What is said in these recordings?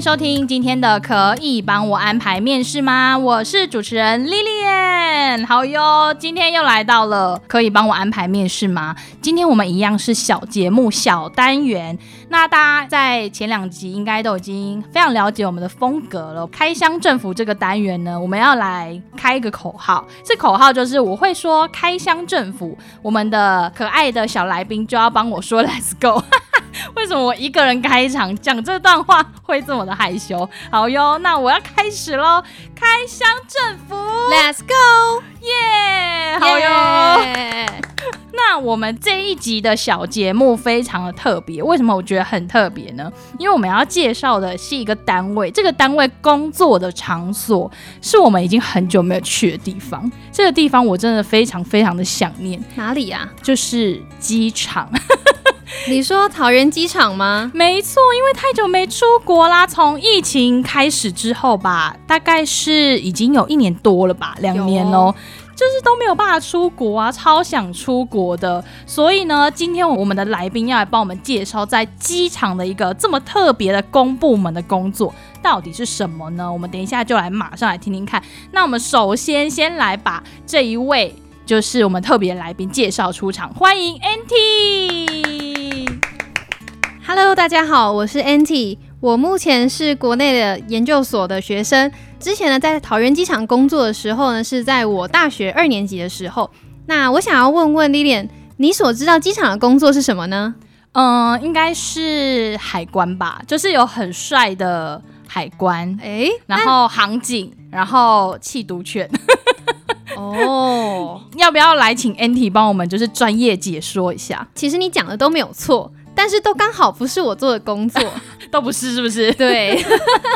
收听今天的，可以帮我安排面试吗？我是主持人 Lilian，好哟，今天又来到了，可以帮我安排面试吗？今天我们一样是小节目、小单元。那大家在前两集应该都已经非常了解我们的风格了。开箱政府这个单元呢，我们要来开一个口号，这口号就是我会说开箱政府，我们的可爱的小来宾就要帮我说 Let's go。为什么我一个人开场讲这段话会这么的害羞？好哟，那我要开始喽！开箱政府，Let's go，耶！好哟。Yeah! 那我们这一集的小节目非常的特别，为什么我觉得很特别呢？因为我们要介绍的是一个单位，这个单位工作的场所是我们已经很久没有去的地方。这个地方我真的非常非常的想念。哪里呀？就是机场。你说桃园机场吗？没错，因为太久没出国啦，从疫情开始之后吧，大概是已经有一年多了吧，两年哦，就是都没有办法出国啊，超想出国的。所以呢，今天我们的来宾要来帮我们介绍在机场的一个这么特别的公部门的工作到底是什么呢？我们等一下就来马上来听听看。那我们首先先来把这一位就是我们特别来宾介绍出场，欢迎 NT。Hello，大家好，我是 NT。我目前是国内的研究所的学生。之前呢，在桃园机场工作的时候呢，是在我大学二年级的时候。那我想要问问 Lilian，你所知道机场的工作是什么呢？嗯，应该是海关吧，就是有很帅的海关，哎、欸，然后航警，然后缉毒犬。哦，要不要来请 NT 帮我们就是专业解说一下？其实你讲的都没有错。但是都刚好不是我做的工作，都不是，是不是？对，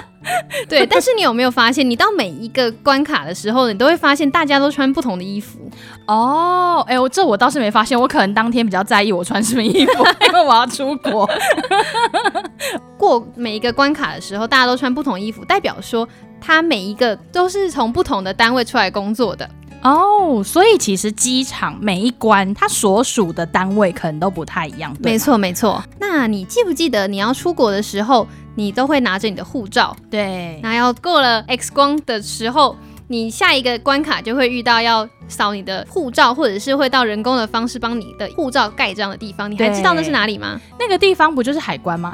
对。但是你有没有发现，你到每一个关卡的时候，你都会发现大家都穿不同的衣服哦。哎、欸，我这我倒是没发现，我可能当天比较在意我穿什么衣服，因为我要出国。过每一个关卡的时候，大家都穿不同衣服，代表说他每一个都是从不同的单位出来工作的。哦，oh, 所以其实机场每一关它所属的单位可能都不太一样。没错，没错。那你记不记得你要出国的时候，你都会拿着你的护照？对。那要过了 X 光的时候，你下一个关卡就会遇到要扫你的护照，或者是会到人工的方式帮你的护照盖章的地方。你还知道那是哪里吗？那个地方不就是海关吗？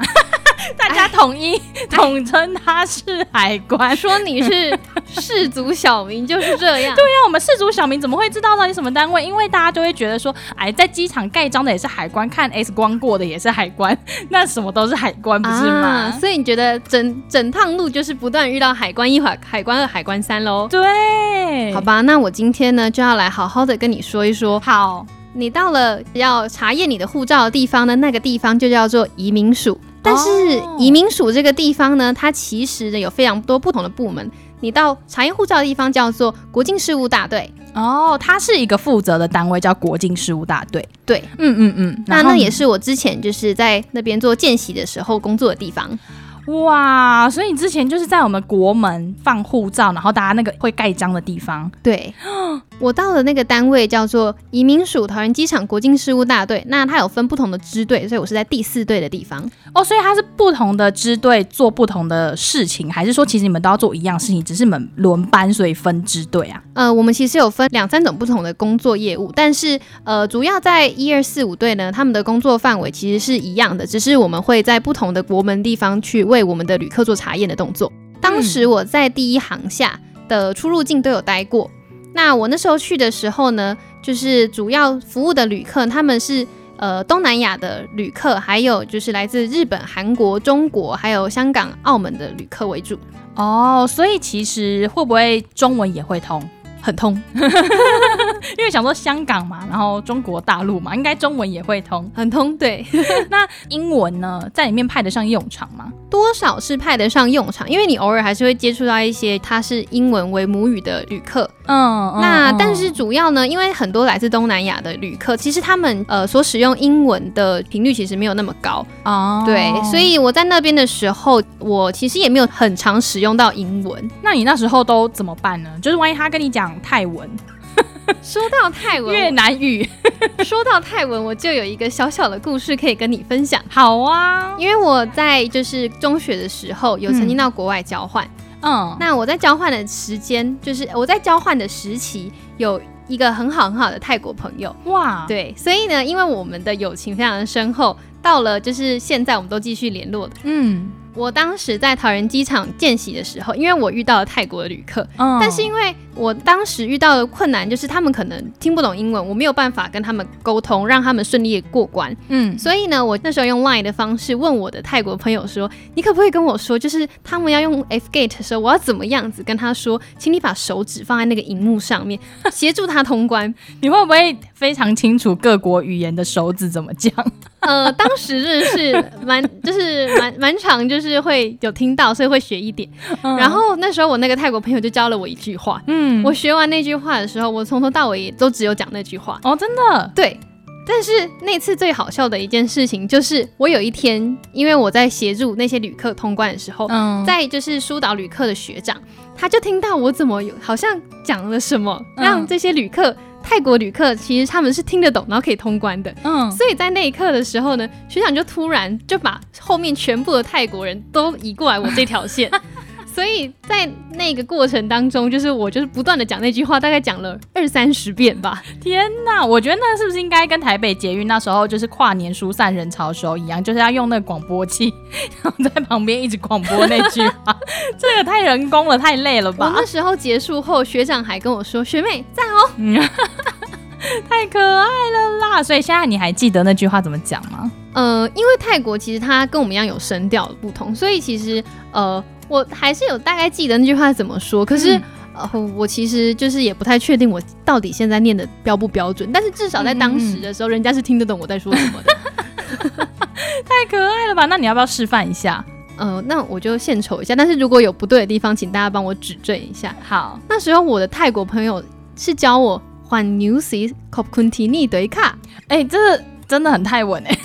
大家统一统称他是海关，说你是 氏族小民就是这样。对呀，我们氏族小民怎么会知道到底什么单位？因为大家就会觉得说，哎，在机场盖章的也是海关，看 X 光过的也是海关，那什么都是海关，不是吗？啊，所以你觉得整整趟路就是不断遇到海关一、海海关二、海关三喽？对，好吧，那我今天呢就要来好好的跟你说一说。好，你到了要查验你的护照的地方呢，那个地方就叫做移民署。但是移民署这个地方呢，它其实呢有非常多不同的部门。你到查验护照的地方叫做国境事务大队哦，它是一个负责的单位，叫国境事务大队。对，嗯嗯嗯，那那也是我之前就是在那边做见习的时候工作的地方。哇，所以你之前就是在我们国门放护照，然后大家那个会盖章的地方。对，我到的那个单位叫做移民署桃园机场国境事务大队，那它有分不同的支队，所以我是在第四队的地方。哦，所以它是不同的支队做不同的事情，还是说其实你们都要做一样事情，只是你们轮班所以分支队啊？呃，我们其实有分两三种不同的工作业务，但是呃，主要在一二四五队呢，他们的工作范围其实是一样的，只是我们会在不同的国门地方去为我们的旅客做查验的动作。当时我在第一航下的出入境都有待过。那我那时候去的时候呢，就是主要服务的旅客，他们是呃东南亚的旅客，还有就是来自日本、韩国、中国，还有香港、澳门的旅客为主。哦，所以其实会不会中文也会通？很通，因为想说香港嘛，然后中国大陆嘛，应该中文也会通，很通。对，那英文呢，在里面派得上用场吗？多少是派得上用场，因为你偶尔还是会接触到一些他是英文为母语的旅客。嗯，那但是主要呢，因为很多来自东南亚的旅客，其实他们呃所使用英文的频率其实没有那么高。哦，对，所以我在那边的时候，我其实也没有很常使用到英文。那你那时候都怎么办呢？就是万一他跟你讲泰文，说到泰文，越南语，说到泰文，我就有一个小小的故事可以跟你分享。好啊，因为我在就是中学的时候有曾经到国外交换。嗯嗯，那我在交换的时间，就是我在交换的时期，有一个很好很好的泰国朋友。哇，对，所以呢，因为我们的友情非常的深厚，到了就是现在，我们都继续联络的。嗯。我当时在桃园机场见习的时候，因为我遇到了泰国的旅客，嗯，但是因为我当时遇到的困难就是他们可能听不懂英文，我没有办法跟他们沟通，让他们顺利的过关，嗯，所以呢，我那时候用 Line 的方式问我的泰国朋友说：“你可不可以跟我说，就是他们要用 F Gate 的时候，我要怎么样子跟他说？请你把手指放在那个荧幕上面，协助他通关。你会不会非常清楚各国语言的手指怎么讲？” 呃，当时真的是蛮，就是蛮蛮长，就是会有听到，所以会学一点。嗯、然后那时候我那个泰国朋友就教了我一句话，嗯，我学完那句话的时候，我从头到尾也都只有讲那句话。哦，真的？对。但是那次最好笑的一件事情就是，我有一天，因为我在协助那些旅客通关的时候，嗯，在就是疏导旅客的学长，他就听到我怎么有好像讲了什么，让这些旅客。泰国旅客其实他们是听得懂，然后可以通关的。嗯，所以在那一刻的时候呢，学长就突然就把后面全部的泰国人都移过来我这条线。所以在那个过程当中，就是我就是不断的讲那句话，大概讲了二三十遍吧。天哪，我觉得那是不是应该跟台北捷运那时候就是跨年疏散人潮的时候一样，就是要用那个广播器，然后在旁边一直广播那句话？这个太人工了，太累了吧？我那时候结束后，学长还跟我说：“学妹赞哦。嗯”太可爱了啦！所以现在你还记得那句话怎么讲吗？呃，因为泰国其实它跟我们一样有声调的不同，所以其实呃。我还是有大概记得那句话怎么说，可是、嗯、呃，我其实就是也不太确定我到底现在念的标不标准，但是至少在当时的时候，嗯嗯，人家是听得懂我在说什么的。太可爱了吧？那你要不要示范一下？呃，那我就献丑一下，但是如果有不对的地方，请大家帮我指正一下。好，那时候我的泰国朋友是教我换 new s cop continue 对卡，哎，这真的很泰文哎。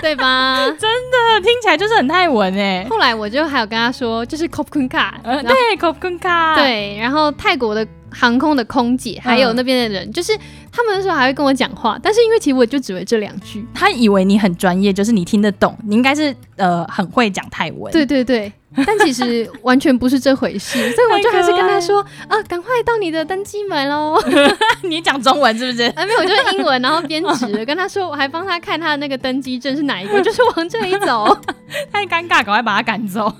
对吧？真的听起来就是很泰文哎。后来我就还有跟他说，就是 Kopkunka，呃，对，Kopkunka，对。然后泰国的航空的空姐还有那边的人，嗯、就是他们那时候还会跟我讲话，但是因为其实我就只会这两句，他以为你很专业，就是你听得懂，你应该是呃很会讲泰文。对对对。但其实完全不是这回事，所以我就还是跟他说啊，赶快到你的登机门喽！你讲中文是不是？啊，没有，就是英文，然后编辑跟他说，我还帮他看他的那个登机证是哪一个，就是往这里走。太尴尬，赶快把他赶走，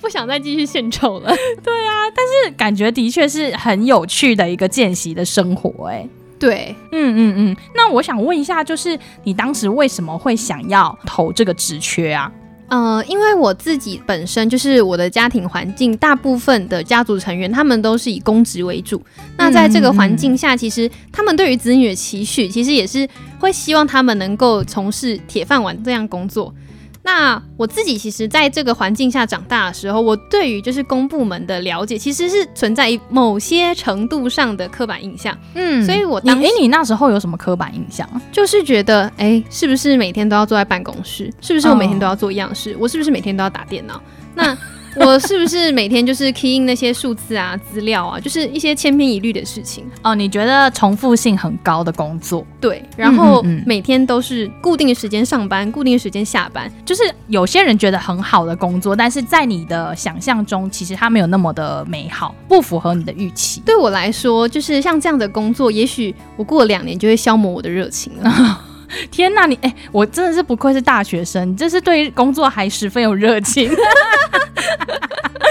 不想再继续献丑了。对啊，但是感觉的确是很有趣的一个见习的生活，哎，对，嗯嗯嗯。那我想问一下，就是你当时为什么会想要投这个职缺啊？呃，因为我自己本身就是我的家庭环境，大部分的家族成员他们都是以公职为主。那在这个环境下，其实他们对于子女的期许，其实也是会希望他们能够从事铁饭碗这样工作。那我自己其实在这个环境下长大的时候，我对于就是公部门的了解，其实是存在于某些程度上的刻板印象。嗯，所以我当时，哎，你那时候有什么刻板印象？就是觉得，哎，是不是每天都要坐在办公室？是不是我每天都要做一样事？哦、我是不是每天都要打电脑？那。我是不是每天就是 key in 那些数字啊、资料啊，就是一些千篇一律的事情哦？你觉得重复性很高的工作？对，然后每天都是固定的时间上班，固定的时间下班，就是有些人觉得很好的工作，但是在你的想象中，其实它没有那么的美好，不符合你的预期。对我来说，就是像这样的工作，也许我过了两年就会消磨我的热情了。天哪，你哎，我真的是不愧是大学生，这是对工作还十分有热情。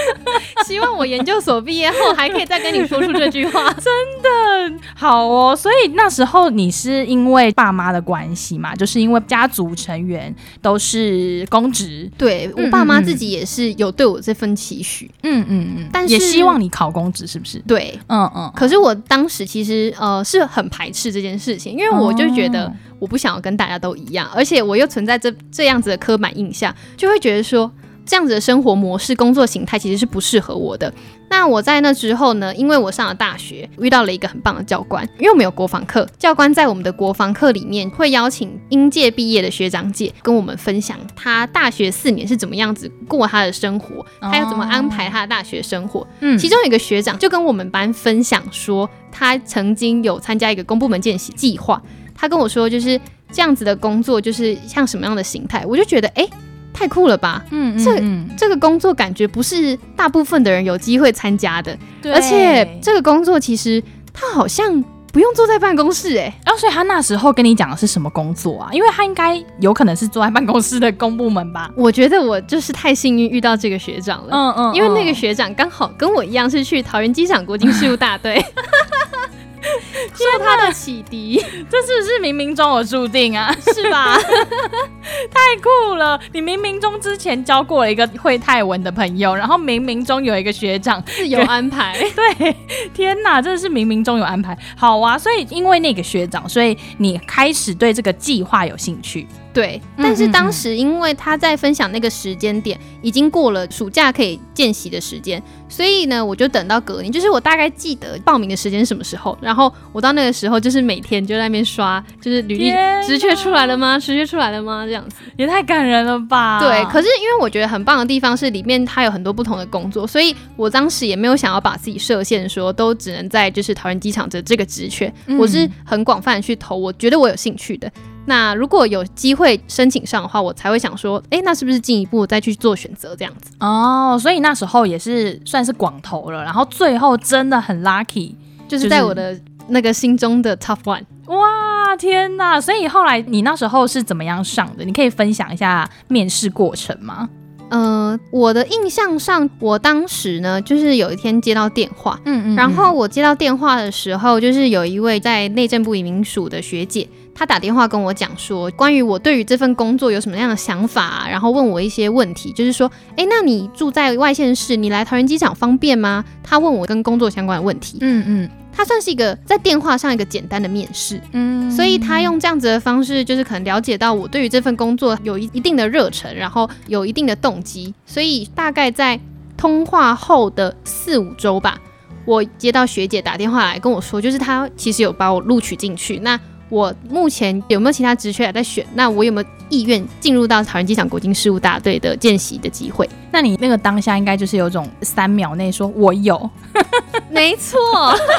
希望我研究所毕业后还可以再跟你说出这句话，真的好哦。所以那时候你是因为爸妈的关系嘛？就是因为家族成员都是公职，对，我爸妈自己也是有对我这份期许，嗯嗯嗯，但是也希望你考公职，是不是？对，嗯嗯。可是我当时其实呃是很排斥这件事情，因为我就觉得我不想要跟大家都一样，而且我又存在这这样子的刻板印象，就会觉得说。这样子的生活模式、工作形态其实是不适合我的。那我在那之后呢？因为我上了大学，遇到了一个很棒的教官。因为我们有国防课，教官在我们的国防课里面会邀请应届毕业的学长姐跟我们分享他大学四年是怎么样子过他的生活，他要怎么安排他的大学生活。嗯，其中有一个学长就跟我们班分享说，他曾经有参加一个公部门见习计划。他跟我说，就是这样子的工作，就是像什么样的形态？我就觉得，哎。太酷了吧！嗯，这嗯这个工作感觉不是大部分的人有机会参加的，对而且这个工作其实他好像不用坐在办公室哎、欸，然后、哦、所以他那时候跟你讲的是什么工作啊？因为他应该有可能是坐在办公室的公部门吧？我觉得我就是太幸运遇到这个学长了，嗯嗯，嗯因为那个学长刚好跟我一样是去桃园机场国经事务大队。受他的启迪，这是不是冥冥中有注定啊？是吧？太酷了！你冥冥中之前交过了一个会泰文的朋友，然后冥冥中有一个学长是有安排。对，天哪，真的是冥冥中有安排。好啊，所以因为那个学长，所以你开始对这个计划有兴趣。对，但是当时因为他在分享那个时间点已经过了暑假可以见习的时间，所以呢，我就等到隔年，就是我大概记得报名的时间是什么时候，然后我到那个时候就是每天就在那边刷，就是履历职缺出来了吗？职缺出来了吗？这样子也太感人了吧？对，可是因为我觉得很棒的地方是里面它有很多不同的工作，所以我当时也没有想要把自己设限，说都只能在就是桃园机场的这个职缺，嗯、我是很广泛的去投，我觉得我有兴趣的。那如果有机会申请上的话，我才会想说，哎、欸，那是不是进一步再去做选择这样子？哦，所以那时候也是算是广投了，然后最后真的很 lucky，就是在我的那个心中的 top one。哇，天哪！所以后来你那时候是怎么样上的？你可以分享一下面试过程吗？呃，我的印象上，我当时呢，就是有一天接到电话，嗯，嗯嗯，然后我接到电话的时候，就是有一位在内政部移民署的学姐。他打电话跟我讲说，关于我对于这份工作有什么样的想法啊，然后问我一些问题，就是说，哎，那你住在外县市，你来桃园机场方便吗？他问我跟工作相关的问题。嗯嗯，他算是一个在电话上一个简单的面试。嗯，所以他用这样子的方式，就是可能了解到我对于这份工作有一一定的热忱，然后有一定的动机。所以大概在通话后的四五周吧，我接到学姐打电话来跟我说，就是他其实有把我录取进去。那我目前有没有其他职缺还在选？那我有没有意愿进入到桃园机场国际事务大队的见习的机会？那你那个当下应该就是有种三秒内说我有，没错，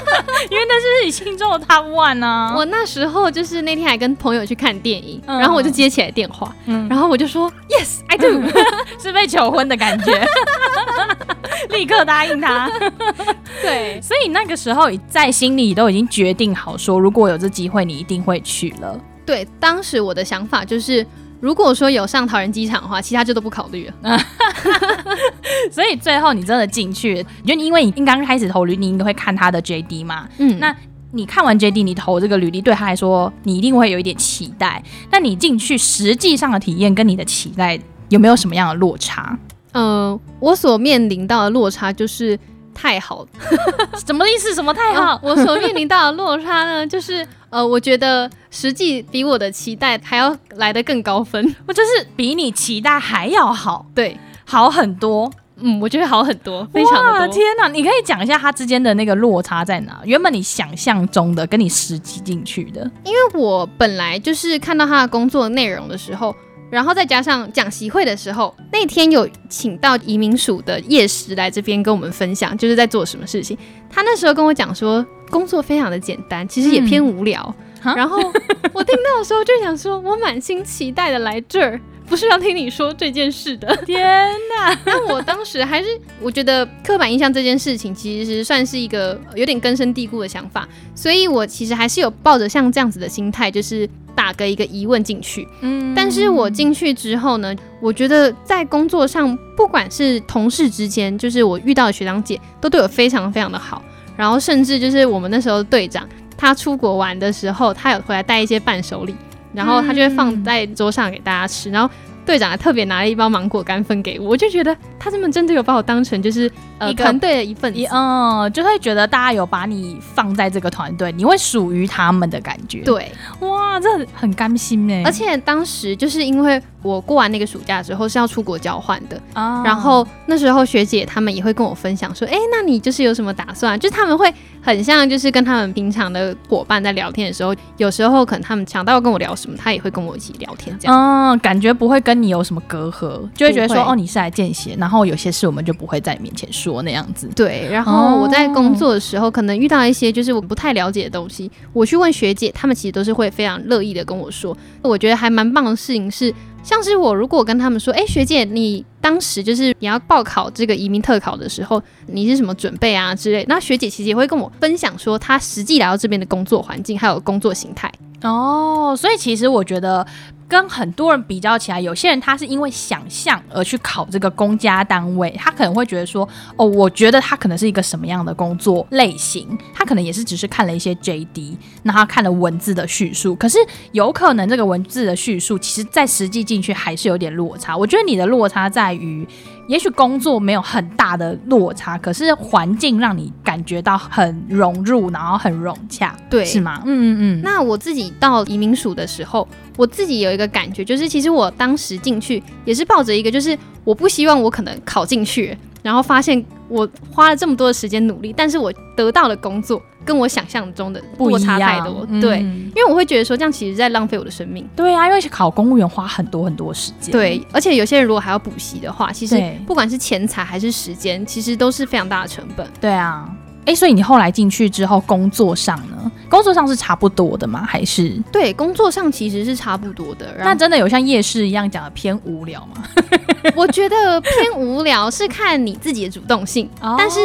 因为那是你心中的 top one 啊。我那时候就是那天还跟朋友去看电影，嗯、然后我就接起来电话，嗯、然后我就说 Yes I do，是被求婚的感觉，立刻答应他。对，所以那个时候在心里都已经决定好，说如果有这机会，你一定会去了。对，当时我的想法就是，如果说有上桃园机场的话，其他就都不考虑了。所以最后你真的进去，就因为你刚开始投履历，你都会看他的 JD 嘛。嗯，那你看完 JD，你投这个履历，对他来说，你一定会有一点期待。那你进去实际上的体验跟你的期待有没有什么样的落差？嗯、呃，我所面临到的落差就是。太好，什么意思？什么太好？哦、我所面临到的落差呢，就是呃，我觉得实际比我的期待还要来得更高分，我就是比你期待还要好，对，好很多。嗯，我觉得好很多，非常的多。天哪，你可以讲一下它之间的那个落差在哪？原本你想象中的跟你实际进去的，因为我本来就是看到他的工作内容的时候。然后再加上讲习会的时候，那天有请到移民署的叶石来这边跟我们分享，就是在做什么事情。他那时候跟我讲说，工作非常的简单，其实也偏无聊。嗯、然后我听到的时候就想说，我满心期待的来这儿。不是要听你说这件事的，天哪！那我当时还是我觉得刻板印象这件事情其实算是一个有点根深蒂固的想法，所以我其实还是有抱着像这样子的心态，就是打个一个疑问进去。嗯，但是我进去之后呢，我觉得在工作上，不管是同事之间，就是我遇到的学长姐，都对我非常非常的好。然后甚至就是我们那时候的队长，他出国玩的时候，他有回来带一些伴手礼。然后他就会放在桌上给大家吃，然后队长还特别拿了一包芒果干分给我，我就觉得他们真的有把我当成就是呃团队的一份子，嗯，就会觉得大家有把你放在这个团队，你会属于他们的感觉。对，哇，这很甘心哎！而且当时就是因为我过完那个暑假之后是要出国交换的，哦，然后那时候学姐他们也会跟我分享说，哎，那你就是有什么打算？就是他们会。很像，就是跟他们平常的伙伴在聊天的时候，有时候可能他们想到要跟我聊什么，他也会跟我一起聊天，这样。嗯，感觉不会跟你有什么隔阂，就会觉得说，哦，你是来见血，然后有些事我们就不会在你面前说那样子。对，然后我在工作的时候，可能遇到一些就是我不太了解的东西，我去问学姐，他们其实都是会非常乐意的跟我说。我觉得还蛮棒的事情是。像是我如果跟他们说，哎、学姐，你当时就是你要报考这个移民特考的时候，你是什么准备啊之类，那学姐其实也会跟我分享说，她实际来到这边的工作环境还有工作形态。哦，所以其实我觉得。跟很多人比较起来，有些人他是因为想象而去考这个公家单位，他可能会觉得说，哦，我觉得他可能是一个什么样的工作类型，他可能也是只是看了一些 JD，那他看了文字的叙述，可是有可能这个文字的叙述，其实在实际进去还是有点落差。我觉得你的落差在于。也许工作没有很大的落差，可是环境让你感觉到很融入，然后很融洽，对，是吗？嗯嗯嗯。那我自己到移民署的时候，我自己有一个感觉，就是其实我当时进去也是抱着一个，就是我不希望我可能考进去，然后发现我花了这么多的时间努力，但是我得到的工作。跟我想象中的落差太多，对，因为我会觉得说这样其实在浪费我的生命。对啊，因为考公务员花很多很多时间。对，而且有些人如果还要补习的话，其实不管是钱财还是时间，其实都是非常大的成本。对啊，哎，所以你后来进去之后，工作上呢？工作上是差不多的吗？还是？对，工作上其实是差不多的。那真的有像夜市一样讲的偏无聊吗？我觉得偏无聊是看你自己的主动性，但是。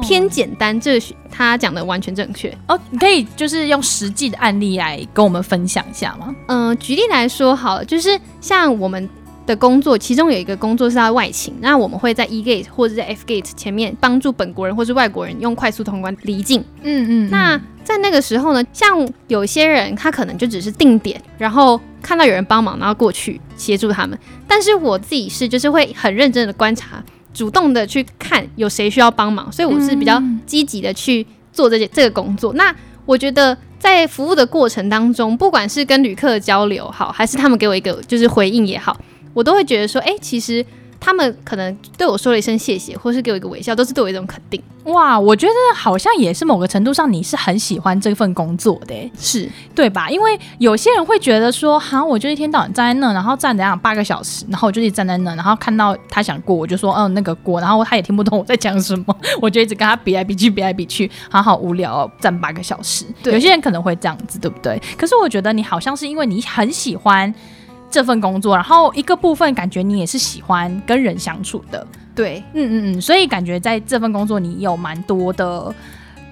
偏简单，这他讲的完全正确哦。你可以就是用实际的案例来跟我们分享一下吗？嗯、呃，举例来说好了，就是像我们的工作，其中有一个工作是在外勤，那我们会在 E Gate 或者在 F Gate 前面帮助本国人或是外国人用快速通关离境。嗯，嗯嗯。那在那个时候呢，像有些人他可能就只是定点，然后看到有人帮忙，然后过去协助他们。但是我自己是就是会很认真的观察。主动的去看有谁需要帮忙，所以我是比较积极的去做这些这个工作。那我觉得在服务的过程当中，不管是跟旅客交流好，还是他们给我一个就是回应也好，我都会觉得说，哎，其实。他们可能对我说了一声谢谢，或是给我一个微笑，都是对我一种肯定。哇，我觉得好像也是某个程度上，你是很喜欢这份工作的，是对吧？因为有些人会觉得说，哈，我就一天到晚站在那，然后站怎样八个小时，然后我就一直站在那，然后看到他想过，我就说，嗯，那个过，然后他也听不懂我在讲什么，我就一直跟他比来比去，比来比去，好好无聊哦，站八个小时。对，有些人可能会这样子，对不对？可是我觉得你好像是因为你很喜欢。这份工作，然后一个部分感觉你也是喜欢跟人相处的，对，嗯嗯嗯，所以感觉在这份工作你有蛮多的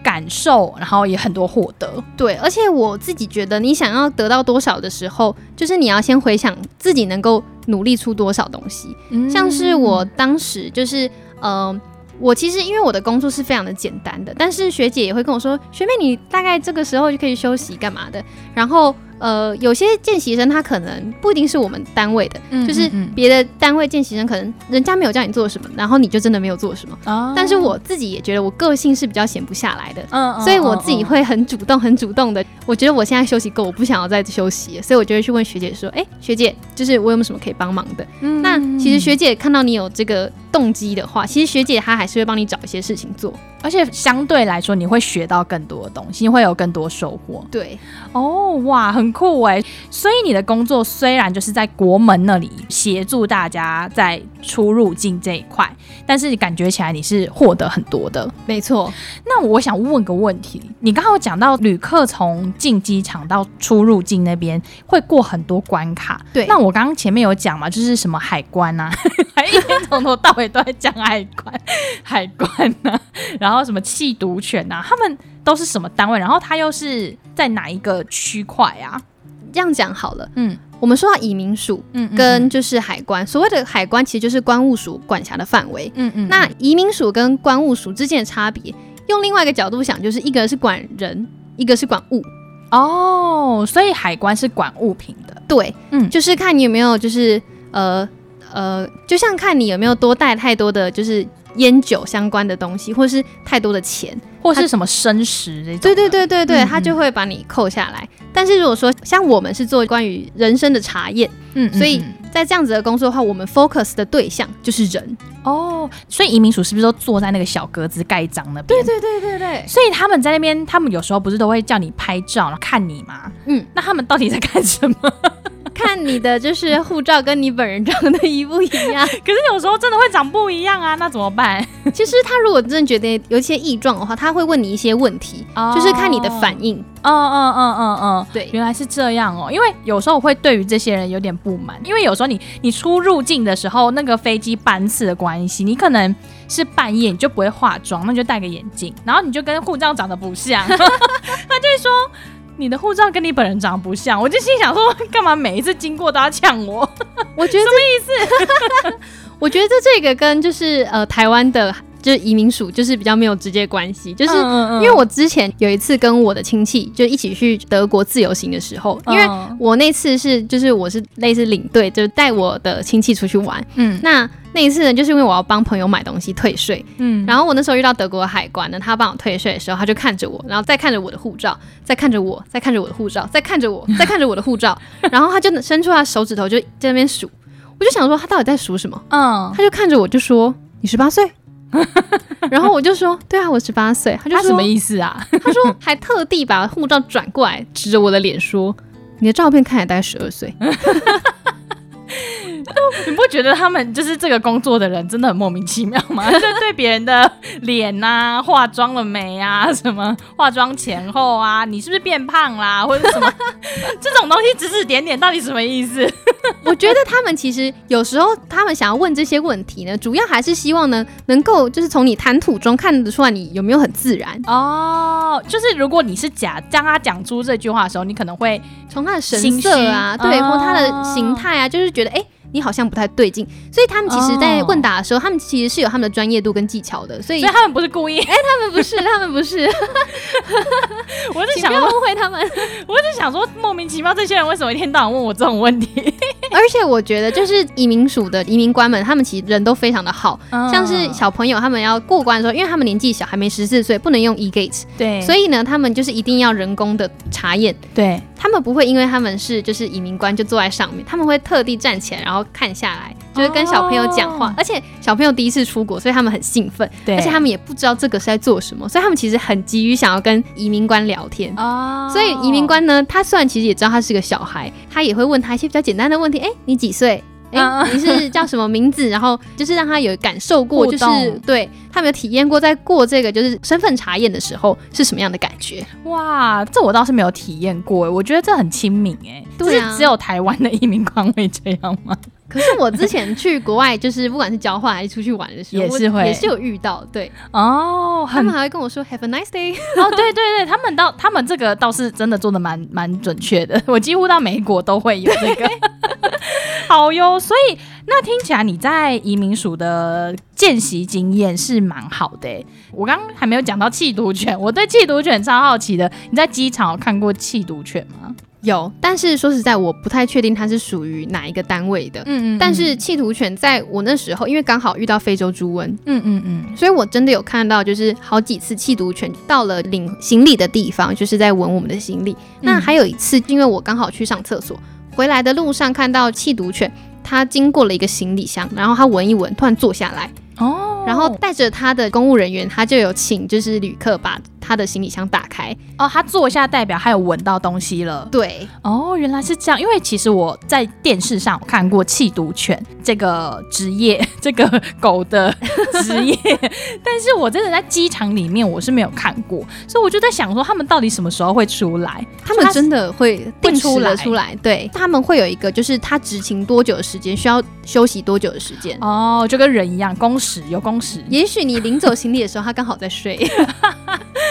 感受，然后也很多获得，对，而且我自己觉得你想要得到多少的时候，就是你要先回想自己能够努力出多少东西，嗯，像是我当时就是，嗯、呃。我其实因为我的工作是非常的简单的，但是学姐也会跟我说，学妹你大概这个时候就可以休息干嘛的。然后呃，有些见习生他可能不一定是我们单位的，嗯就是别的单位见习生，可能人家没有叫你做什么，然后你就真的没有做什么。哦但是我自己也觉得我个性是比较闲不下来的，嗯所以我自己会很主动、很主动的。我觉得我现在休息够，我不想要再休息，所以我就会去问学姐说：“哎、欸，学姐，就是我有没有什么可以帮忙的？”嗯那其实学姐看到你有这个动机的话，其实学姐她还是会帮你找一些事情做，而且相对来说你会学到更多的东西，你会有更多收获。对，哦，哇，很酷哎！所以你的工作虽然就是在国门那里协助大家在出入境这一块，但是你感觉起来你是获得很多的。没错。那我想问个问题，你刚刚有讲到旅客从进机场到出入境那边会过很多关卡，对。那我刚刚前面有讲嘛，就是什么海关啊，还一天从头到尾都在讲海关，海关啊，然后什么缉毒犬啊，他们都是什么单位？然后他又是在哪一个区块啊？这样讲好了，嗯，我们说到移民署，嗯，跟就是海关，嗯、所谓的海关其实就是关务署管辖的范围，嗯嗯。那移民署跟关务署之间的差别，用另外一个角度想，就是一个是管人，一个是管物。哦，所以海关是管物品的，对，嗯，就是看你有没有，就是呃呃，就像看你有没有多带太多的就是烟酒相关的东西，或是太多的钱，或是什么生食这种。对对对对对，他就会把你扣下来。但是如果说像我们是做关于人生的查验，嗯，所以在这样子的工作的话，我们 focus 的对象就是人。哦，所以移民署是不是都坐在那个小格子盖章那边？对对对对对。所以他们在那边，他们有时候不是都会叫你拍照，然后看你吗？嗯，那他们到底在干什么？看你的就是护照跟你本人长得一不一样，可是有时候真的会长不一样啊，那怎么办？其实他如果真的觉得有一些异状的话，他会问你一些问题，哦、就是看你的反应。嗯嗯嗯嗯嗯，对，原来是这样哦。因为有时候我会对于这些人有点不满，因为有时候你你出入境的时候，那个飞机班次的关系，你可能是半夜你就不会化妆，那你就戴个眼镜，然后你就跟护照长得不像，他就会说。你的护照跟你本人长得不像，我就心想说，干嘛每一次经过都要呛我？我觉得什么意思？我觉得这个跟就是呃台湾的。就是移民署，就是比较没有直接关系。就是因为我之前有一次跟我的亲戚就一起去德国自由行的时候，因为我那次是就是我是类似领队，就带我的亲戚出去玩。嗯，那那一次呢，就是因为我要帮朋友买东西退税。嗯，然后我那时候遇到德国海关呢，他帮我退税的时候，他就看着我，然后再看着我的护照，再看着我，再看着我的护照，再看着我，再看着我的护照，然后他就伸出他手指头就在那边数。我就想说他到底在数什么？嗯，他就看着我就说：“你十八岁。” 然后我就说，对啊，我十八岁。他就说他什么意思啊？他说 还特地把护照转过来，指着我的脸说：“你的照片看起来大概十二岁。” 你不觉得他们就是这个工作的人真的很莫名其妙吗？就对别人的脸啊、化妆了没啊、什么化妆前后啊，你是不是变胖啦，或者什么 这种东西指指点点，到底什么意思？我觉得他们其实有时候他们想要问这些问题呢，主要还是希望呢能够就是从你谈吐中看得出来你有没有很自然哦。就是如果你是假将他讲出这句话的时候，你可能会从他的神色啊，对，或他的形态啊，就是觉得哎。欸你好像不太对劲，所以他们其实，在问答的时候，他们其实是有他们的专业度跟技巧的，所以，所以他们不是故意，哎、欸，他们不是，他们不是，我是想要误会他们，我是想说莫名其妙，这些人为什么一天到晚问我这种问题？而且我觉得，就是移民署的移民官们，他们其实人都非常的好，嗯、像是小朋友他们要过关的时候，因为他们年纪小，还没十四岁，不能用 e gates 对，所以呢，他们就是一定要人工的查验，对，他们不会因为他们是就是移民官就坐在上面，他们会特地站起来，然后看下来。就是跟小朋友讲话，哦、而且小朋友第一次出国，所以他们很兴奋，对，而且他们也不知道这个是在做什么，所以他们其实很急于想要跟移民官聊天哦。所以移民官呢，他虽然其实也知道他是个小孩，他也会问他一些比较简单的问题，哎、欸，你几岁？哎、欸，你是叫什么名字？然后就是让他有感受过，就是对他没有体验过，在过这个就是身份查验的时候是什么样的感觉？哇，这我倒是没有体验过，我觉得这很亲民哎。对啊，只有台湾的移民官会这样吗？可是我之前去国外，就是不管是交换还是出去玩的时候，也是会也是有遇到。对哦，他们还会跟我说 “Have a nice day”。哦，对对对，他们倒他们这个倒是真的做的蛮蛮准确的。我几乎到美国都会有这个。好哟，所以那听起来你在移民署的见习经验是蛮好的。我刚刚还没有讲到弃毒犬，我对弃毒犬超好奇的。你在机场有看过弃毒犬吗？有，但是说实在，我不太确定它是属于哪一个单位的。嗯嗯。但是弃毒犬在我那时候，因为刚好遇到非洲猪瘟，嗯嗯嗯，所以我真的有看到，就是好几次弃毒犬到了领行李的地方，就是在闻我们的行李。那还有一次，因为我刚好去上厕所，回来的路上看到弃毒犬，它经过了一个行李箱，然后它闻一闻，突然坐下来。哦，然后带着他的公务人员，他就有请就是旅客把他的行李箱打开。哦，他坐下代表他有闻到东西了。对，哦，原来是这样。因为其实我在电视上看过弃毒犬这个职业，这个狗的 职业，但是我真的在机场里面我是没有看过，所以我就在想说，他们到底什么时候会出来？他们真的会定出来出来。对，他们会有一个，就是他执勤多久的时间，需要休息多久的时间。哦，就跟人一样，工时有工时。也许你领走行李的时候，他刚好在睡。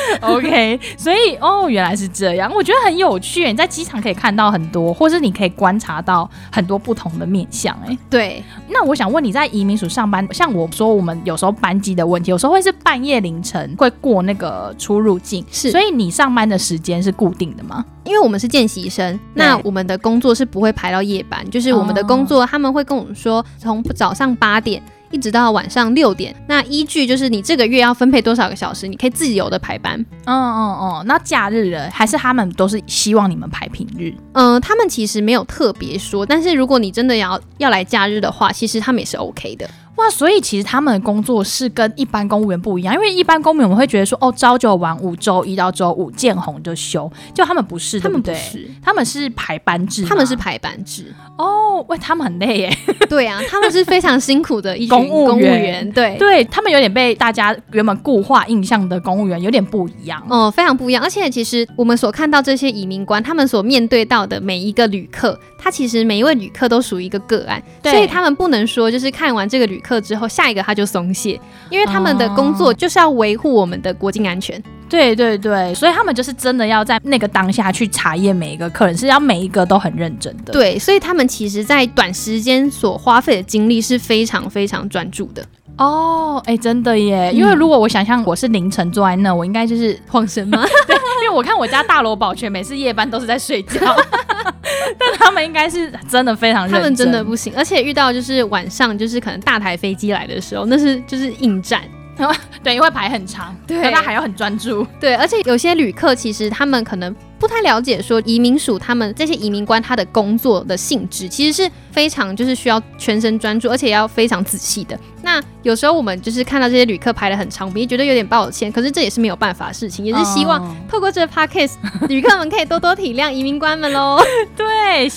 OK，所以哦，原来是这样，我觉得很有趣。你在机场可以看到很多，或是你可以观察到很多不同的面相。哎，对。那我想问你在移民署上班，像我说，我们有时候班机的问题，有时候会是半夜凌晨会过那个出入境，是。所以你上班的时间是固定的吗？因为我们是见习生，那我们的工作是不会排到夜班，就是我们的工作他们会跟我们说，从早上八点。一直到晚上六点，那依据就是你这个月要分配多少个小时，你可以自由的排班。嗯嗯嗯，那假日了还是他们都是希望你们排平日？嗯，他们其实没有特别说，但是如果你真的要要来假日的话，其实他们也是 OK 的。哇，所以其实他们的工作是跟一般公务员不一样，因为一般公务员我们会觉得说，哦，朝九晚五，周一到周五见红就休，就他们不是，他们？不是，他们是排班制，他们是排班制。哦，喂，他们很累耶。对啊，他们是非常辛苦的一群公务员，公务员对，对他们有点被大家原本固化印象的公务员有点不一样，哦、嗯，非常不一样。而且其实我们所看到这些移民官，他们所面对到的每一个旅客，他其实每一位旅客都属于一个个案，所以他们不能说就是看完这个旅客之后，下一个。他就松懈，因为他们的工作就是要维护我们的国境安全。对对对，所以他们就是真的要在那个当下去查验每一个客人，是要每一个都很认真的。对，所以他们其实在短时间所花费的精力是非常非常专注的。哦，哎，真的耶！因为如果我想象我是凌晨坐在那，我应该就是晃神吗？对，因为我看我家大罗保全每次夜班都是在睡觉，但他们应该是真的非常认真，他们真的不行，而且遇到就是晚上就是可能大台飞机来的时候，那是就是应战。对，因为排很长，对，他还要很专注，对，而且有些旅客其实他们可能不太了解，说移民署他们这些移民官他的工作的性质，其实是非常就是需要全身专注，而且要非常仔细的。那有时候我们就是看到这些旅客排的很长，我们也觉得有点抱歉，可是这也是没有办法的事情，也是希望透过这个 podcast，旅客们可以多多体谅移民官们喽。对，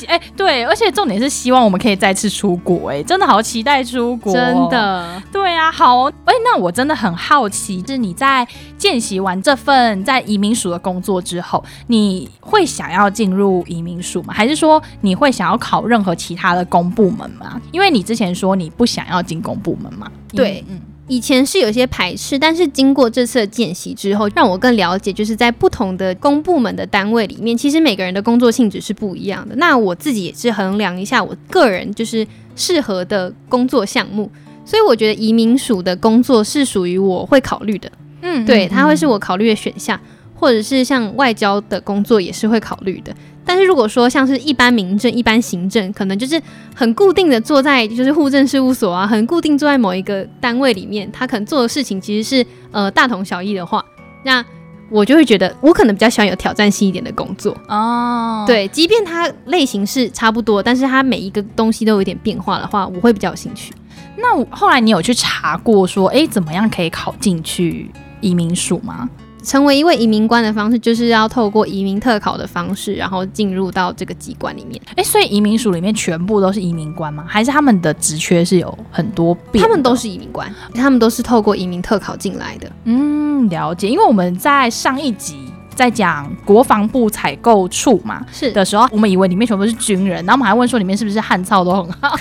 哎、欸，对，而且重点是希望我们可以再次出国，哎，真的好期待出国，真的。对啊，好，哎、欸，那我真的很好奇，就是你在见习完这份在移民署的工作之后，你会想要进入移民署吗？还是说你会想要考任何其他的公部门吗？因为你之前说你不想要进公部门嘛。对，嗯，以前是有些排斥，但是经过这次的见习之后，让我更了解，就是在不同的公部门的单位里面，其实每个人的工作性质是不一样的。那我自己也是衡量一下我个人就是适合的工作项目，所以我觉得移民署的工作是属于我会考虑的，嗯，对，它会是我考虑的选项，或者是像外交的工作也是会考虑的。但是如果说像是一般民政、一般行政，可能就是很固定的坐在就是户政事务所啊，很固定坐在某一个单位里面，他可能做的事情其实是呃大同小异的话，那我就会觉得我可能比较喜欢有挑战性一点的工作哦。对，即便它类型是差不多，但是它每一个东西都有一点变化的话，我会比较有兴趣。那我后来你有去查过说，哎，怎么样可以考进去移民署吗？成为一位移民官的方式，就是要透过移民特考的方式，然后进入到这个机关里面。哎，所以移民署里面全部都是移民官吗？还是他们的职缺是有很多变？他们都是移民官，他们都是透过移民特考进来的。嗯，了解。因为我们在上一集在讲国防部采购处嘛，是的时候，我们以为里面全部是军人，然后我们还问说里面是不是汉操都很好。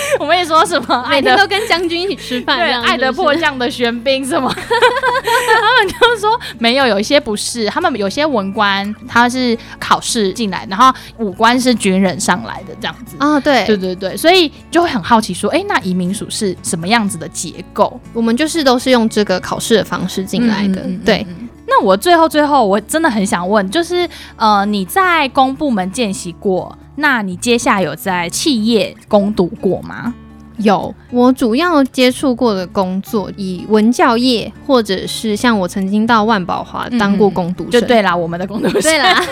我们也说什么，每天都跟将军一起吃饭，对，爱的迫降的玄彬什么，他们就说没有，有一些不是，他们有些文官他是考试进来，然后武官是军人上来的这样子。啊、哦，对，对对对，所以就会很好奇说，哎，那移民署是什么样子的结构？我们就是都是用这个考试的方式进来的，嗯嗯嗯嗯、对。那我最后最后，我真的很想问，就是呃，你在公部门见习过，那你接下来有在企业攻读过吗？有，我主要接触过的工作，以文教业，或者是像我曾经到万宝华当过工读生，就对啦，我们的工读生，对啦，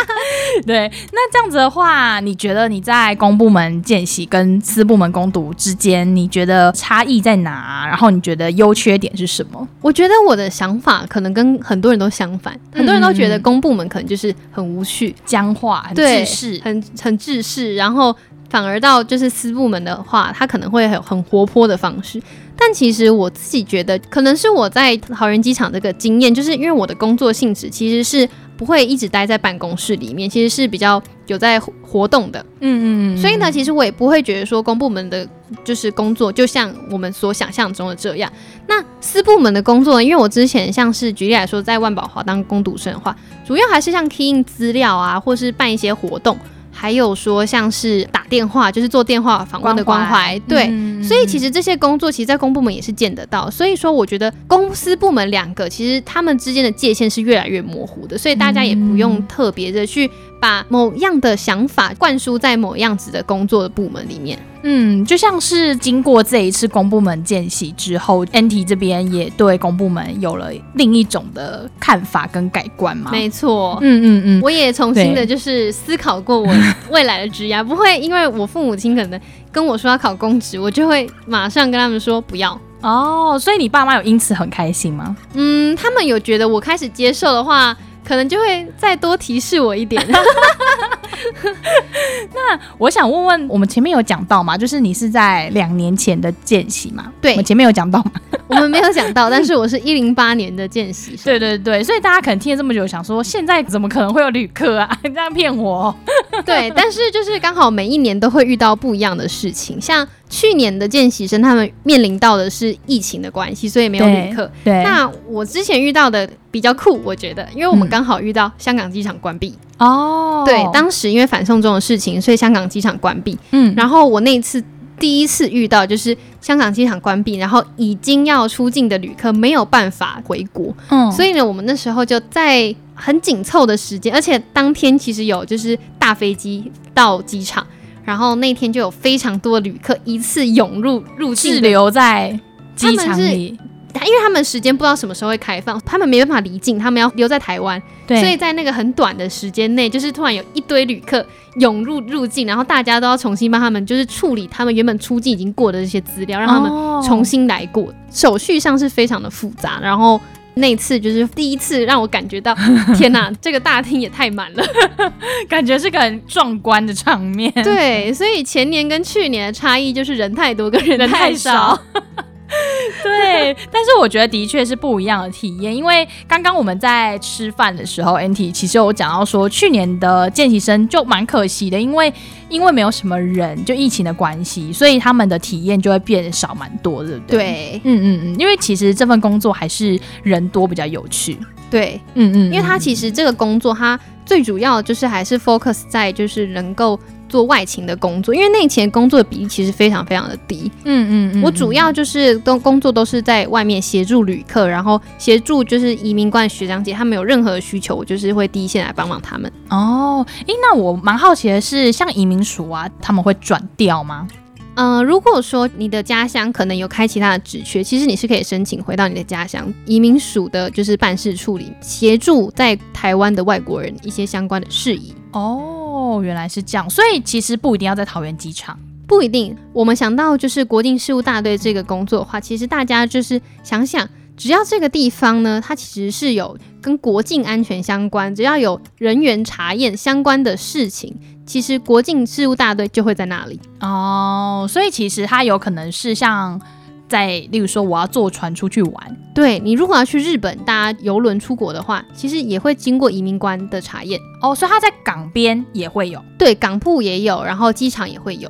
对。那这样子的话，你觉得你在公部门见习跟私部门工读之间，你觉得差异在哪？然后你觉得优缺点是什么？我觉得我的想法可能跟很多人都相反，很多人都觉得公部门可能就是很无趣、僵化、很制式、很很制式，然后。反而到就是私部门的话，他可能会很很活泼的方式。但其实我自己觉得，可能是我在桃园机场这个经验，就是因为我的工作性质其实是不会一直待在办公室里面，其实是比较有在活动的。嗯嗯嗯。所以呢，其实我也不会觉得说公部门的就是工作就像我们所想象中的这样。那私部门的工作，因为我之前像是举例来说，在万宝华当工读生的话，主要还是像 key in 资料啊，或是办一些活动。还有说像是打电话，就是做电话访问的关怀，对、嗯，所以其实这些工作其实，在公部门也是见得到。所以说，我觉得公司部门两个其实他们之间的界限是越来越模糊的，所以大家也不用特别的去把某样的想法灌输在某样子的工作的部门里面。嗯，就像是经过这一次公部门见习之后，NT 这边也对公部门有了另一种的看法跟改观嘛。没错，嗯嗯嗯，我也重新的就是思考过我未来的职业，不会因为我父母亲可能跟我说要考公职，我就会马上跟他们说不要哦。所以你爸妈有因此很开心吗？嗯，他们有觉得我开始接受的话，可能就会再多提示我一点。那我想问问，我们前面有讲到吗？就是你是在两年前的见习嘛？对，我前面有讲到吗？我们没有讲到，但是我是一零八年的见习。对对对，所以大家可能听了这么久，想说现在怎么可能会有旅客啊？你这样骗我？对，但是就是刚好每一年都会遇到不一样的事情，像去年的见习生他们面临到的是疫情的关系，所以没有旅客。对，那我之前遇到的比较酷，我觉得，因为我们刚好遇到香港机场关闭。哦、嗯，对，当时因为反送中的事情，所以香港机场关闭。嗯，然后我那一次第一次遇到就是香港机场关闭，然后已经要出境的旅客没有办法回国。嗯，所以呢，我们那时候就在很紧凑的时间，而且当天其实有就是大飞机到机场。然后那天就有非常多的旅客一次涌入入境，滞留在机场里，因为他们时间不知道什么时候会开放，他们没办法离境，他们要留在台湾，对，所以在那个很短的时间内，就是突然有一堆旅客涌入入境，然后大家都要重新帮他们就是处理他们原本出境已经过的这些资料，让他们重新来过，哦，手续上是非常的复杂，然后。那次就是第一次让我感觉到，天哪，这个大厅也太满了，感觉是个很壮观的场面。对，所以前年跟去年的差异就是人太多跟人太少。对，但是我觉得的确是不一样的体验，因为刚刚我们在吃饭的时候，NT 其实有讲到说，去年的见习生就蛮可惜的，因为因为没有什么人，就疫情的关系，所以他们的体验就会变少蛮多的，对不对？对，嗯嗯嗯，因为其实这份工作还是人多比较有趣，对，嗯嗯，嗯，因为他其实这个工作，他最主要就是还是 focus 在就是能够。做外勤的工作，因为内勤工作的比例其实非常非常的低。嗯嗯，嗯，我主要就是都工作都是在外面协助旅客，然后协助就是移民官学长姐，他们有任何需求，我就是会第一线来帮忙他们。哦，诶，那我蛮好奇的是，像移民署啊，他们会转调吗？嗯、呃，如果说你的家乡可能有开其他的职缺，其实你是可以申请回到你的家乡移民署的，就是办事处里协助在台湾的外国人一些相关的事宜。哦。哦，原来是这样，所以其实不一定要在桃园机场，不一定。我们想到就是国境事务大队这个工作的话，其实大家就是想想，只要这个地方呢，它其实是有跟国境安全相关，只要有人员查验相关的事情，其实国境事务大队就会在那里。哦，所以其实它有可能是像。在，例如说，我要坐船出去玩，对，你如果要去日本搭游轮出国的话，其实也会经过移民官的查验哦，所以他在港边也会有，对，港埠也有，然后机场也会有，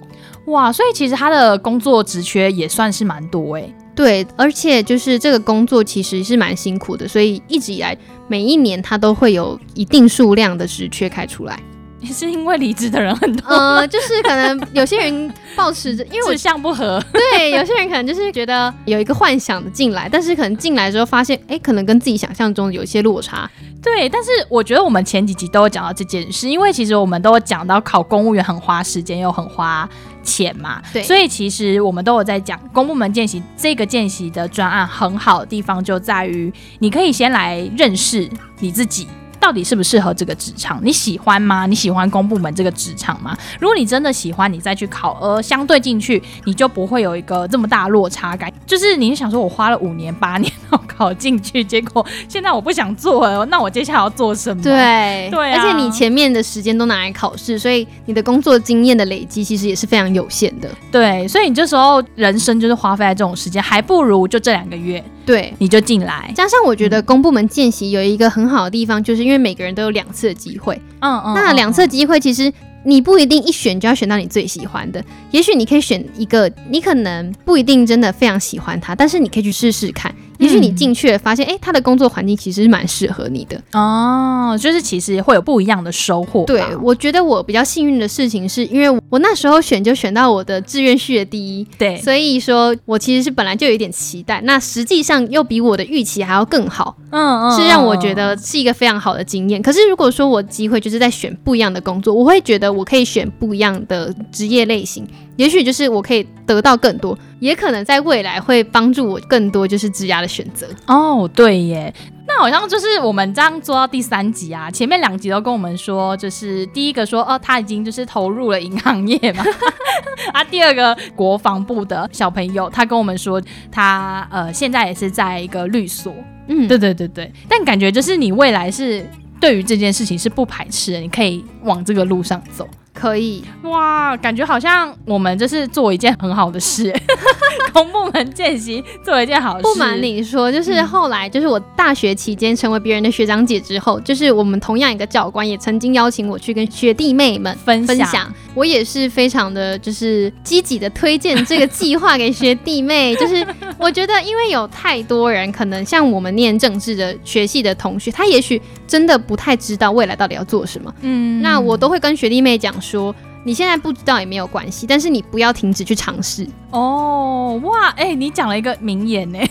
哇，所以其实他的工作职缺也算是蛮多哎，对，而且就是这个工作其实是蛮辛苦的，所以一直以来每一年他都会有一定数量的职缺开出来。也是因为离职的人很多，呃，就是可能有些人抱持着，因为我志向不合，对，有些人可能就是觉得有一个幻想的进来，但是可能进来之后发现，哎，可能跟自己想象中有一些落差。对，但是我觉得我们前几集都有讲到这件事，因为其实我们都有讲到考公务员很花时间又很花钱嘛，对，所以其实我们都有在讲公部门见习这个见习的专案很好的地方就在于，你可以先来认识你自己。到底适不适合这个职场？你喜欢吗？你喜欢公部门这个职场吗？如果你真的喜欢，你再去考，而相对进去，你就不会有一个这么大落差感。就是你想说，我花了五年八年要考进去，结果现在我不想做了，那我接下来要做什么？对对啊，而且你前面的时间都拿来考试，所以你的工作经验的累积其实也是非常有限的。对，所以你这时候人生就是花费在这种时间，还不如就这两个月。对，你就进来。加上我觉得公部门见习有一个很好的地方，就是因为每个人都有两次的机会。嗯嗯。那两次机会，其实你不一定一选就要选到你最喜欢的，也许你可以选一个，你可能不一定真的非常喜欢它，但是你可以去试试看。也许你进去了，发现哎，他的工作环境其实是蛮适合你的哦，就是其实会有不一样的收获。对，我觉得我比较幸运的事情是，因为我那时候选就选到我的志愿序的第一，对，所以说我其实是本来就有一点期待，那实际上又比我的预期还要更好，嗯嗯，是让我觉得是一个非常好的经验。可是如果说我机会就是在选不一样的工作，我会觉得我可以选不一样的职业类型。也许就是我可以得到更多，也可能在未来会帮助我更多，就是职涯的选择。哦，对耶，那好像就是我们这样做到第三集啊，前面两集都跟我们说，就是第一个说哦，他已经就是投入了银行业嘛，啊，第二个国防部的小朋友，他跟我们说他呃现在也是在一个律所，嗯，对对对对，但感觉就是你未来是对于这件事情是不排斥的，你可以往这个路上走。可以哇，感觉好像我们这是做一件很好的事，同部门见习做一件好事。不瞒你说，就是后来就是我大学期间成为别人的学长姐之后，嗯、就是我们同样一个教官也曾经邀请我去跟学弟妹们分享，分享我也是非常的就是积极的推荐这个计划给学弟妹。就是我觉得，因为有太多人可能像我们念政治的学系的同学，他也许真的不太知道未来到底要做什么。嗯，那我都会跟学弟妹讲。说你现在不知道也没有关系，但是你不要停止去尝试哦。哇，哎、你讲了一个名言呢。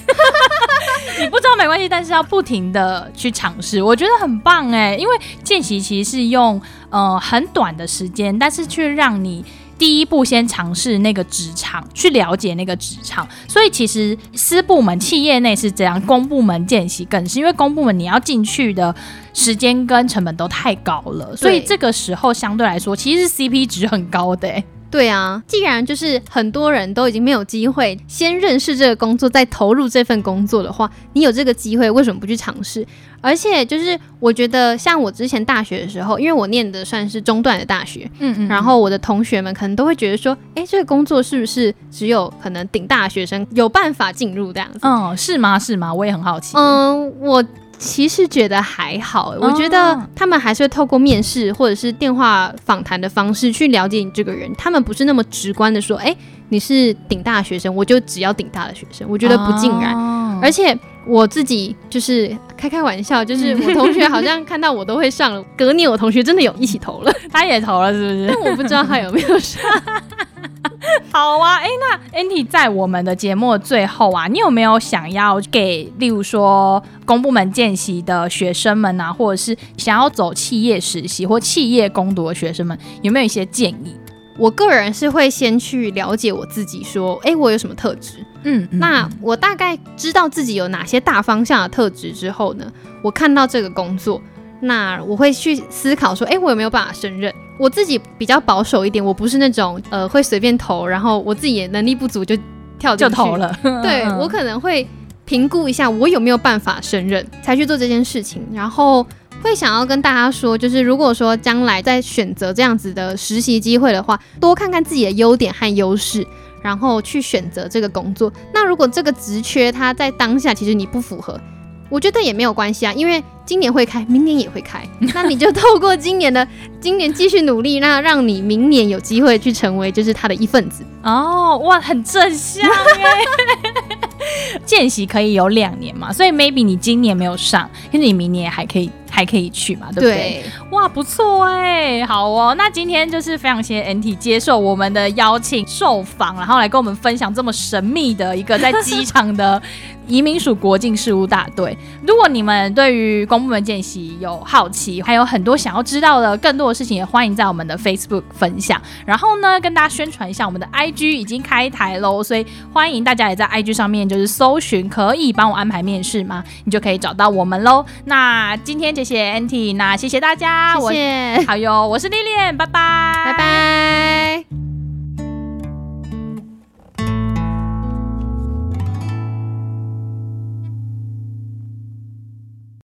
你不知道没关系，但是要不停的去尝试，我觉得很棒哎。因为见习其实是用呃很短的时间，但是却让你。第一步，先尝试那个职场，去了解那个职场。所以其实私部门、企业内是这样，公部门见习更是，因为公部门你要进去的时间跟成本都太高了，所以这个时候相对来说，其实 CP 值很高的欸。对啊，既然就是很多人都已经没有机会先认识这个工作，再投入这份工作的话，你有这个机会，为什么不去尝试？而且就是我觉得，像我之前大学的时候，因为我念的算是中段的大学，嗯嗯，然后我的同学们可能都会觉得说，哎，这个工作是不是只有可能顶大学生有办法进入这样子？嗯，是吗？是吗？我也很好奇。嗯，我。其实觉得还好，我觉得他们还是会透过面试或者是电话访谈的方式去了解你这个人，他们不是那么直观的说，哎，你是顶大的学生，我就只要顶大的学生，我觉得不尽然。而且我自己就是开开玩笑，就是我同学好像看到我都会上了，隔年我同学真的有一起投了，他也投了是不是？但我不知道他有没有上。好啊，哎，那 Andy 在我们的节目的最后啊，你有没有想要给，例如说公部门见习的学生们啊，或者是想要走企业实习或企业攻读的学生们，有没有一些建议？我个人是会先去了解我自己，说，哎，我有什么特质？嗯，那我大概知道自己有哪些大方向的特质之后呢，我看到这个工作。那我会去思考说，哎，我有没有办法胜任？我自己比较保守一点，我不是那种呃会随便投，然后我自己也能力不足就跳就投了。对，我可能会评估一下我有没有办法胜任，才去做这件事情。然后会想要跟大家说，就是如果说将来在选择这样子的实习机会的话，多看看自己的优点和优势，然后去选择这个工作。那如果这个职缺它在当下其实你不符合。我觉得也没有关系啊，因为今年会开，明年也会开，那你就透过今年的今年继续努力，那让你明年有机会去成为就是他的一份子哦，哇，很正向耶。见习可以有两年嘛，所以 maybe 你今年没有上，其实你明年还可以。还可以去嘛，对不对？对哇，不错哎，好哦。那今天就是非常谢谢 NT 接受我们的邀请受访，然后来跟我们分享这么神秘的一个在机场的移民署国境事务大队。如果你们对于公部门见习有好奇，还有很多想要知道的更多的事情，也欢迎在我们的 Facebook 分享。然后呢，跟大家宣传一下，我们的 IG 已经开台喽，所以欢迎大家也在 IG 上面就是搜寻，可以帮我安排面试吗？你就可以找到我们喽。那今天谢谢谢谢 nt 那谢谢大家，谢谢，好哟，我是丽丽，拜拜，拜拜。